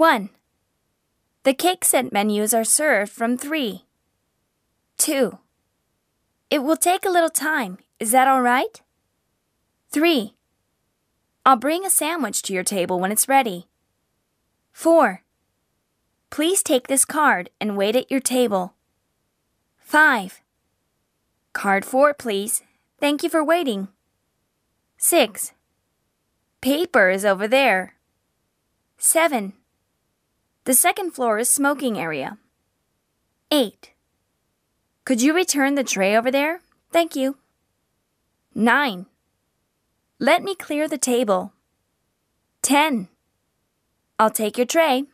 1. The cake set menus are served from 3. 2. It will take a little time. Is that all right? 3. I'll bring a sandwich to your table when it's ready. 4. Please take this card and wait at your table. 5. Card 4, please. Thank you for waiting. 6. Paper is over there. 7. The second floor is smoking area. 8. Could you return the tray over there? Thank you. 9. Let me clear the table. 10. I'll take your tray.